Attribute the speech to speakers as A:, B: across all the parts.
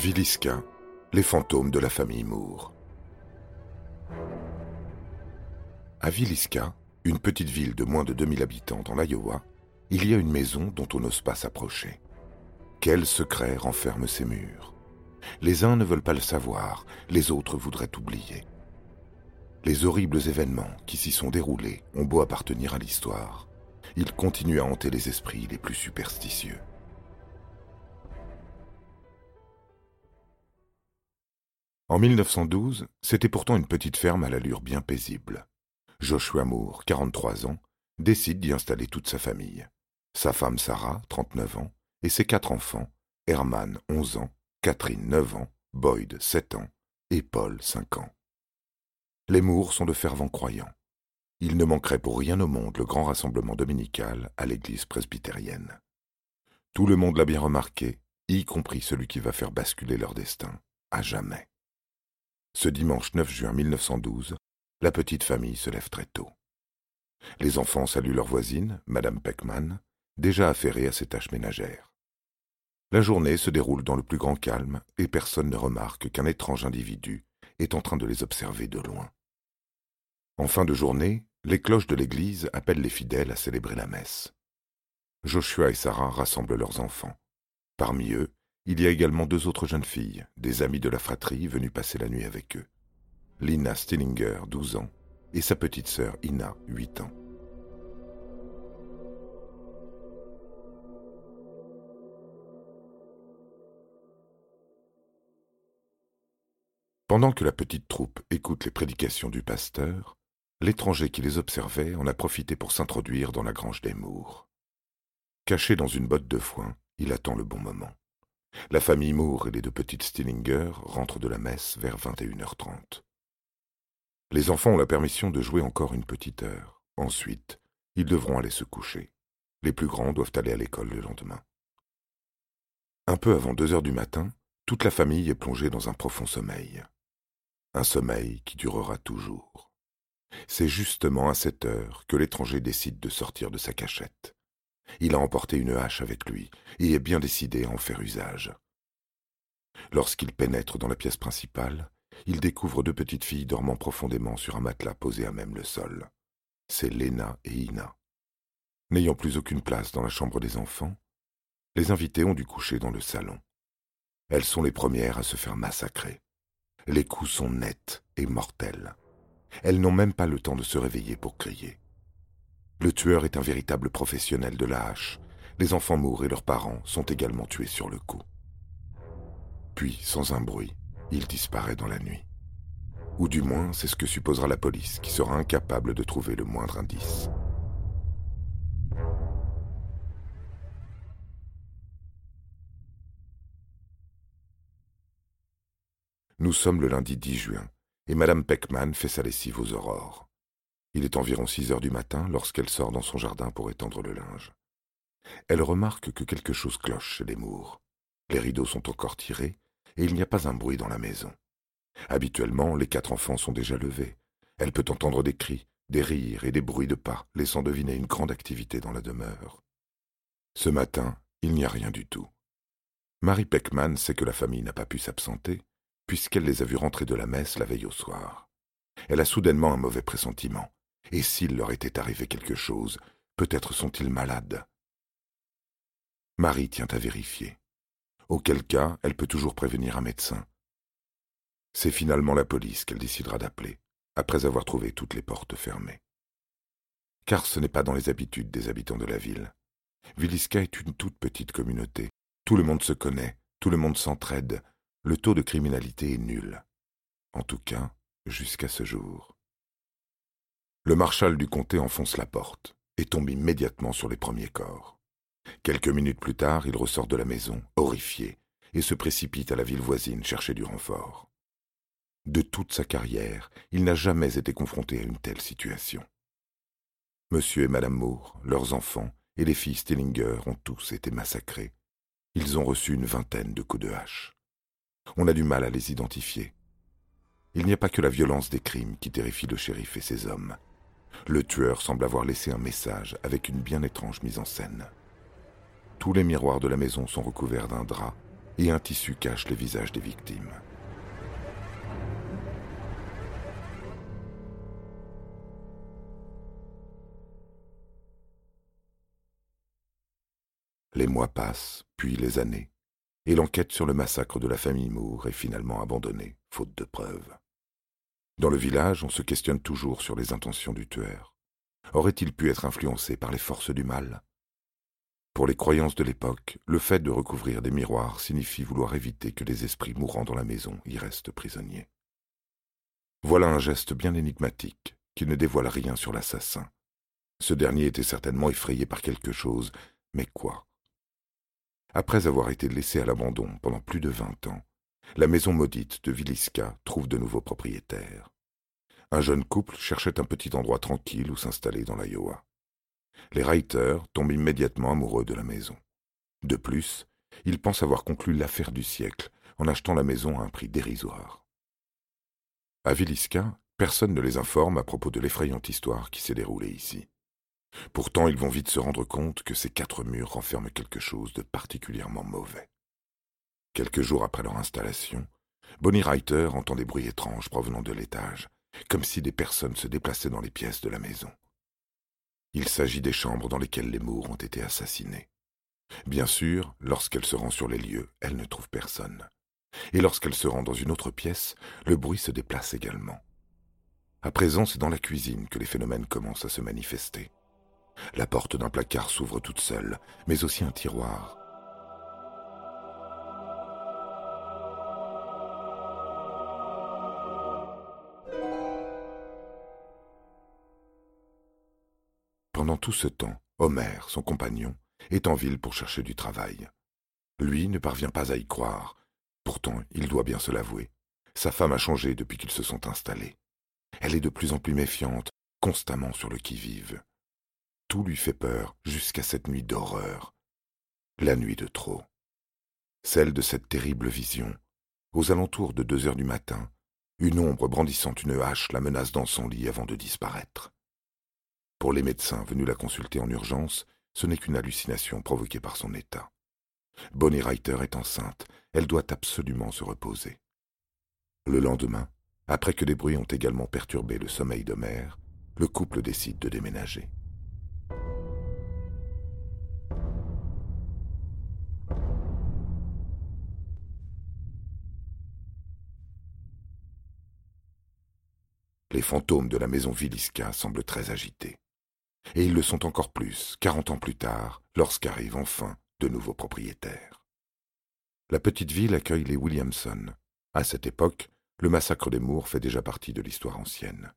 A: Villisca, les fantômes de la famille Moore. À Villisca, une petite ville de moins de 2000 habitants dans l'Iowa, il y a une maison dont on n'ose pas s'approcher. Quel secret renferme ces murs? Les uns ne veulent pas le savoir, les autres voudraient oublier. Les horribles événements qui s'y sont déroulés ont beau appartenir à l'histoire, ils continuent à hanter les esprits les plus superstitieux. En 1912, c'était pourtant une petite ferme à l'allure bien paisible. Joshua Moore, 43 ans, décide d'y installer toute sa famille. Sa femme Sarah, 39 ans, et ses quatre enfants, Herman, 11 ans, Catherine, 9 ans, Boyd, 7 ans, et Paul, 5 ans. Les Moore sont de fervents croyants. Il ne manquerait pour rien au monde le grand rassemblement dominical à l'église presbytérienne. Tout le monde l'a bien remarqué, y compris celui qui va faire basculer leur destin, à jamais. Ce dimanche 9 juin 1912, la petite famille se lève très tôt. Les enfants saluent leur voisine, Madame Peckman, déjà affairée à ses tâches ménagères. La journée se déroule dans le plus grand calme et personne ne remarque qu'un étrange individu est en train de les observer de loin. En fin de journée, les cloches de l'église appellent les fidèles à célébrer la messe. Joshua et Sarah rassemblent leurs enfants. Parmi eux, il y a également deux autres jeunes filles, des amies de la fratrie venues passer la nuit avec eux. Lina Stillinger, 12 ans, et sa petite sœur Ina, 8 ans. Pendant que la petite troupe écoute les prédications du pasteur, l'étranger qui les observait en a profité pour s'introduire dans la grange des Mours. Caché dans une botte de foin, il attend le bon moment. La famille Moore et les deux petites Stillinger rentrent de la messe vers 21h30. Les enfants ont la permission de jouer encore une petite heure. Ensuite, ils devront aller se coucher. Les plus grands doivent aller à l'école le lendemain. Un peu avant deux heures du matin, toute la famille est plongée dans un profond sommeil. Un sommeil qui durera toujours. C'est justement à cette heure que l'étranger décide de sortir de sa cachette. Il a emporté une hache avec lui et est bien décidé à en faire usage. Lorsqu'il pénètre dans la pièce principale, il découvre deux petites filles dormant profondément sur un matelas posé à même le sol. C'est Lena et Ina. N'ayant plus aucune place dans la chambre des enfants, les invités ont dû coucher dans le salon. Elles sont les premières à se faire massacrer. Les coups sont nets et mortels. Elles n'ont même pas le temps de se réveiller pour crier. Le tueur est un véritable professionnel de la hache. Les enfants mourent et leurs parents sont également tués sur le coup. Puis, sans un bruit, il disparaît dans la nuit. Ou du moins, c'est ce que supposera la police, qui sera incapable de trouver le moindre indice. Nous sommes le lundi 10 juin, et Madame Peckman fait sa lessive aux aurores. Il est environ six heures du matin lorsqu'elle sort dans son jardin pour étendre le linge. Elle remarque que quelque chose cloche chez les Mours. Les rideaux sont encore tirés et il n'y a pas un bruit dans la maison. Habituellement, les quatre enfants sont déjà levés. Elle peut entendre des cris, des rires et des bruits de pas, laissant deviner une grande activité dans la demeure. Ce matin, il n'y a rien du tout. Marie Peckman sait que la famille n'a pas pu s'absenter, puisqu'elle les a vus rentrer de la messe la veille au soir. Elle a soudainement un mauvais pressentiment. Et s'il leur était arrivé quelque chose, peut-être sont-ils malades. Marie tient à vérifier. Auquel cas, elle peut toujours prévenir un médecin. C'est finalement la police qu'elle décidera d'appeler, après avoir trouvé toutes les portes fermées. Car ce n'est pas dans les habitudes des habitants de la ville. Villisca est une toute petite communauté. Tout le monde se connaît, tout le monde s'entraide. Le taux de criminalité est nul. En tout cas, jusqu'à ce jour. Le marshal du comté enfonce la porte et tombe immédiatement sur les premiers corps. Quelques minutes plus tard, il ressort de la maison, horrifié, et se précipite à la ville voisine chercher du renfort. De toute sa carrière, il n'a jamais été confronté à une telle situation. Monsieur et Madame Moore, leurs enfants et les filles Stillinger ont tous été massacrés. Ils ont reçu une vingtaine de coups de hache. On a du mal à les identifier. Il n'y a pas que la violence des crimes qui terrifie le shérif et ses hommes. Le tueur semble avoir laissé un message avec une bien étrange mise en scène. Tous les miroirs de la maison sont recouverts d'un drap et un tissu cache les visages des victimes. Les mois passent, puis les années, et l'enquête sur le massacre de la famille Moore est finalement abandonnée, faute de preuves. Dans le village, on se questionne toujours sur les intentions du tueur. Aurait-il pu être influencé par les forces du mal? Pour les croyances de l'époque, le fait de recouvrir des miroirs signifie vouloir éviter que les esprits mourant dans la maison y restent prisonniers. Voilà un geste bien énigmatique qui ne dévoile rien sur l'assassin. Ce dernier était certainement effrayé par quelque chose, mais quoi? Après avoir été laissée à l'abandon pendant plus de vingt ans, la maison maudite de Villisca trouve de nouveaux propriétaires. Un jeune couple cherchait un petit endroit tranquille où s'installer dans l'Iowa. Les Reiter tombent immédiatement amoureux de la maison. De plus, ils pensent avoir conclu l'affaire du siècle en achetant la maison à un prix dérisoire. À Villisca, personne ne les informe à propos de l'effrayante histoire qui s'est déroulée ici. Pourtant, ils vont vite se rendre compte que ces quatre murs renferment quelque chose de particulièrement mauvais. Quelques jours après leur installation, Bonnie Reiter entend des bruits étranges provenant de l'étage, comme si des personnes se déplaçaient dans les pièces de la maison. Il s'agit des chambres dans lesquelles les Moores ont été assassinés. Bien sûr, lorsqu'elle se rend sur les lieux, elle ne trouve personne. Et lorsqu'elle se rend dans une autre pièce, le bruit se déplace également. À présent, c'est dans la cuisine que les phénomènes commencent à se manifester. La porte d'un placard s'ouvre toute seule, mais aussi un tiroir. Tout ce temps, Homer, son compagnon, est en ville pour chercher du travail. Lui ne parvient pas à y croire. Pourtant, il doit bien se l'avouer. Sa femme a changé depuis qu'ils se sont installés. Elle est de plus en plus méfiante, constamment sur le qui-vive. Tout lui fait peur jusqu'à cette nuit d'horreur. La nuit de trop. Celle de cette terrible vision. Aux alentours de deux heures du matin, une ombre brandissant une hache la menace dans son lit avant de disparaître. Pour les médecins venus la consulter en urgence, ce n'est qu'une hallucination provoquée par son état. Bonnie Reiter est enceinte, elle doit absolument se reposer. Le lendemain, après que des bruits ont également perturbé le sommeil d'Homère, le couple décide de déménager. Les fantômes de la maison Villisca semblent très agités. Et ils le sont encore plus, quarante ans plus tard, lorsqu'arrivent enfin de nouveaux propriétaires. La petite ville accueille les Williamson. À cette époque, le massacre des Moors fait déjà partie de l'histoire ancienne.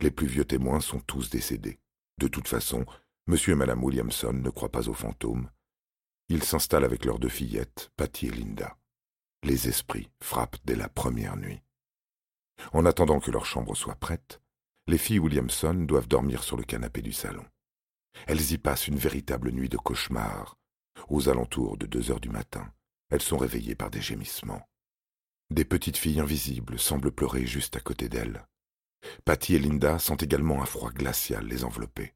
A: Les plus vieux témoins sont tous décédés. De toute façon, M. et Mme Williamson ne croient pas aux fantômes. Ils s'installent avec leurs deux fillettes, Patty et Linda. Les esprits frappent dès la première nuit. En attendant que leur chambre soit prête, les filles Williamson doivent dormir sur le canapé du salon. Elles y passent une véritable nuit de cauchemar. Aux alentours de deux heures du matin, elles sont réveillées par des gémissements. Des petites filles invisibles semblent pleurer juste à côté d'elles. Patty et Linda sentent également un froid glacial les envelopper.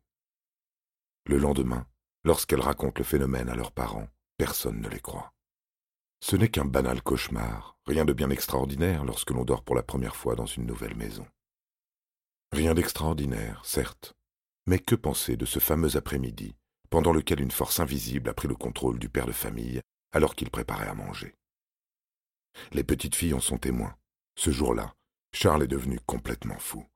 A: Le lendemain, lorsqu'elles racontent le phénomène à leurs parents, personne ne les croit. Ce n'est qu'un banal cauchemar, rien de bien extraordinaire lorsque l'on dort pour la première fois dans une nouvelle maison. Rien d'extraordinaire, certes, mais que penser de ce fameux après-midi, pendant lequel une force invisible a pris le contrôle du père de famille alors qu'il préparait à manger? Les petites filles en sont témoins. Ce jour-là, Charles est devenu complètement fou.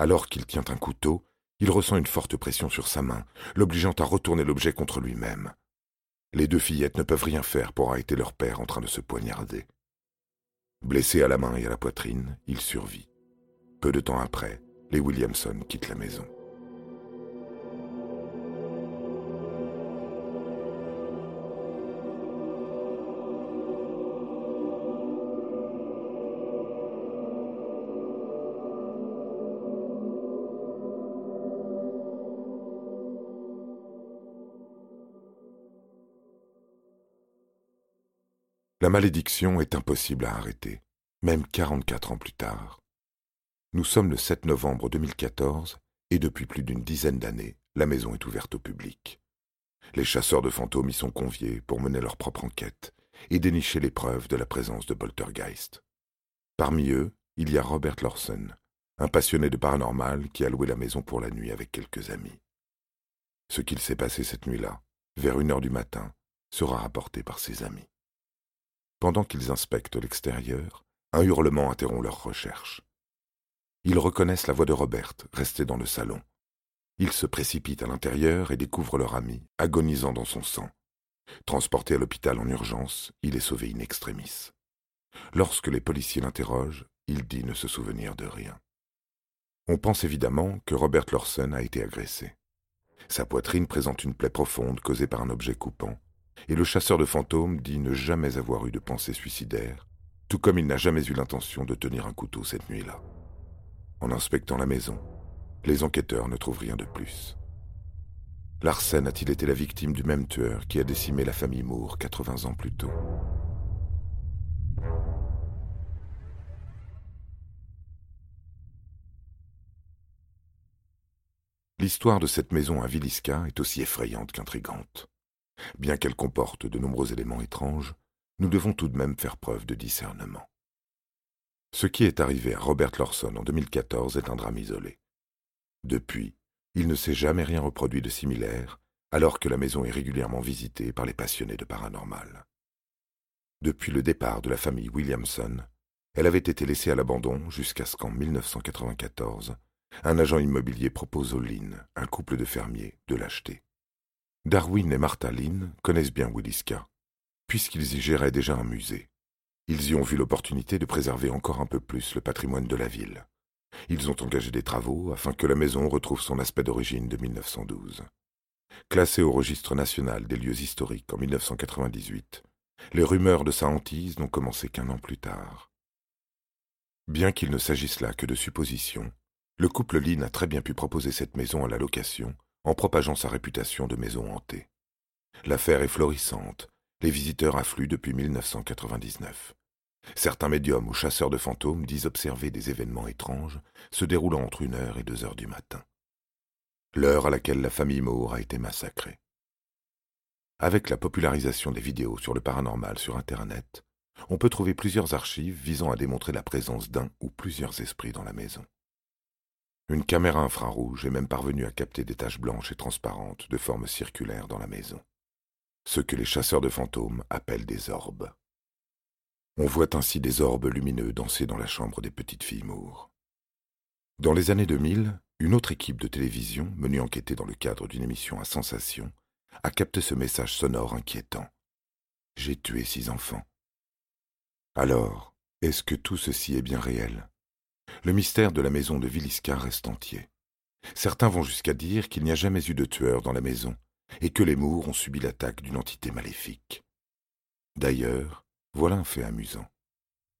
A: Alors qu'il tient un couteau, il ressent une forte pression sur sa main, l'obligeant à retourner l'objet contre lui-même. Les deux fillettes ne peuvent rien faire pour arrêter leur père en train de se poignarder. Blessé à la main et à la poitrine, il survit. Peu de temps après, les Williamson quittent la maison. La malédiction est impossible à arrêter, même 44 ans plus tard. Nous sommes le 7 novembre 2014 et depuis plus d'une dizaine d'années, la maison est ouverte au public. Les chasseurs de fantômes y sont conviés pour mener leur propre enquête et dénicher les preuves de la présence de Poltergeist. Parmi eux, il y a Robert Lawson, un passionné de paranormal qui a loué la maison pour la nuit avec quelques amis. Ce qu'il s'est passé cette nuit-là, vers une heure du matin, sera rapporté par ses amis. Pendant qu'ils inspectent l'extérieur, un hurlement interrompt leur recherche. Ils reconnaissent la voix de Robert, restée dans le salon. Ils se précipitent à l'intérieur et découvrent leur ami, agonisant dans son sang. Transporté à l'hôpital en urgence, il est sauvé in extremis. Lorsque les policiers l'interrogent, il dit ne se souvenir de rien. On pense évidemment que Robert Lawson a été agressé. Sa poitrine présente une plaie profonde causée par un objet coupant, et le chasseur de fantômes dit ne jamais avoir eu de pensée suicidaire, tout comme il n'a jamais eu l'intention de tenir un couteau cette nuit-là. En inspectant la maison, les enquêteurs ne trouvent rien de plus. Larsen a-t-il été la victime du même tueur qui a décimé la famille Moore 80 ans plus tôt? L'histoire de cette maison à Villisca est aussi effrayante qu'intrigante. Bien qu'elle comporte de nombreux éléments étranges, nous devons tout de même faire preuve de discernement. Ce qui est arrivé à Robert Lawson en 2014 est un drame isolé. Depuis, il ne s'est jamais rien reproduit de similaire, alors que la maison est régulièrement visitée par les passionnés de paranormal. Depuis le départ de la famille Williamson, elle avait été laissée à l'abandon jusqu'à ce qu'en 1994, un agent immobilier propose aux Lynn, un couple de fermiers, de l'acheter. Darwin et Martha Lynn connaissent bien Williska, puisqu'ils y géraient déjà un musée. Ils y ont vu l'opportunité de préserver encore un peu plus le patrimoine de la ville. Ils ont engagé des travaux afin que la maison retrouve son aspect d'origine de 1912. Classée au registre national des lieux historiques en 1998, les rumeurs de sa hantise n'ont commencé qu'un an plus tard. Bien qu'il ne s'agisse là que de suppositions, le couple Lynn a très bien pu proposer cette maison à la location en propageant sa réputation de maison hantée. L'affaire est florissante, les visiteurs affluent depuis 1999. Certains médiums ou chasseurs de fantômes disent observer des événements étranges se déroulant entre une heure et deux heures du matin. L'heure à laquelle la famille Moore a été massacrée. Avec la popularisation des vidéos sur le paranormal sur Internet, on peut trouver plusieurs archives visant à démontrer la présence d'un ou plusieurs esprits dans la maison. Une caméra infrarouge est même parvenue à capter des taches blanches et transparentes de forme circulaire dans la maison. Ce que les chasseurs de fantômes appellent des orbes. On voit ainsi des orbes lumineux danser dans la chambre des petites filles Moore. Dans les années 2000, une autre équipe de télévision, menée enquêter dans le cadre d'une émission à sensation, a capté ce message sonore inquiétant. J'ai tué six enfants. Alors, est-ce que tout ceci est bien réel? Le mystère de la maison de Villisca reste entier. Certains vont jusqu'à dire qu'il n'y a jamais eu de tueur dans la maison et que les Mours ont subi l'attaque d'une entité maléfique. D'ailleurs, voilà un fait amusant.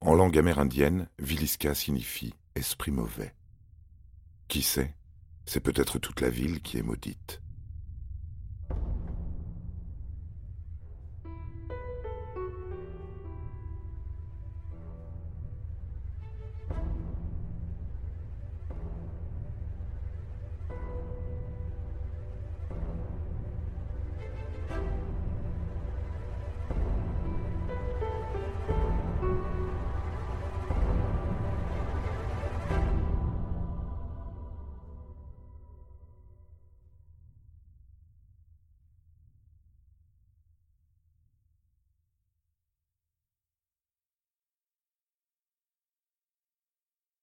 A: En langue amérindienne, Villisca signifie esprit mauvais. Qui sait, c'est peut-être toute la ville qui est maudite.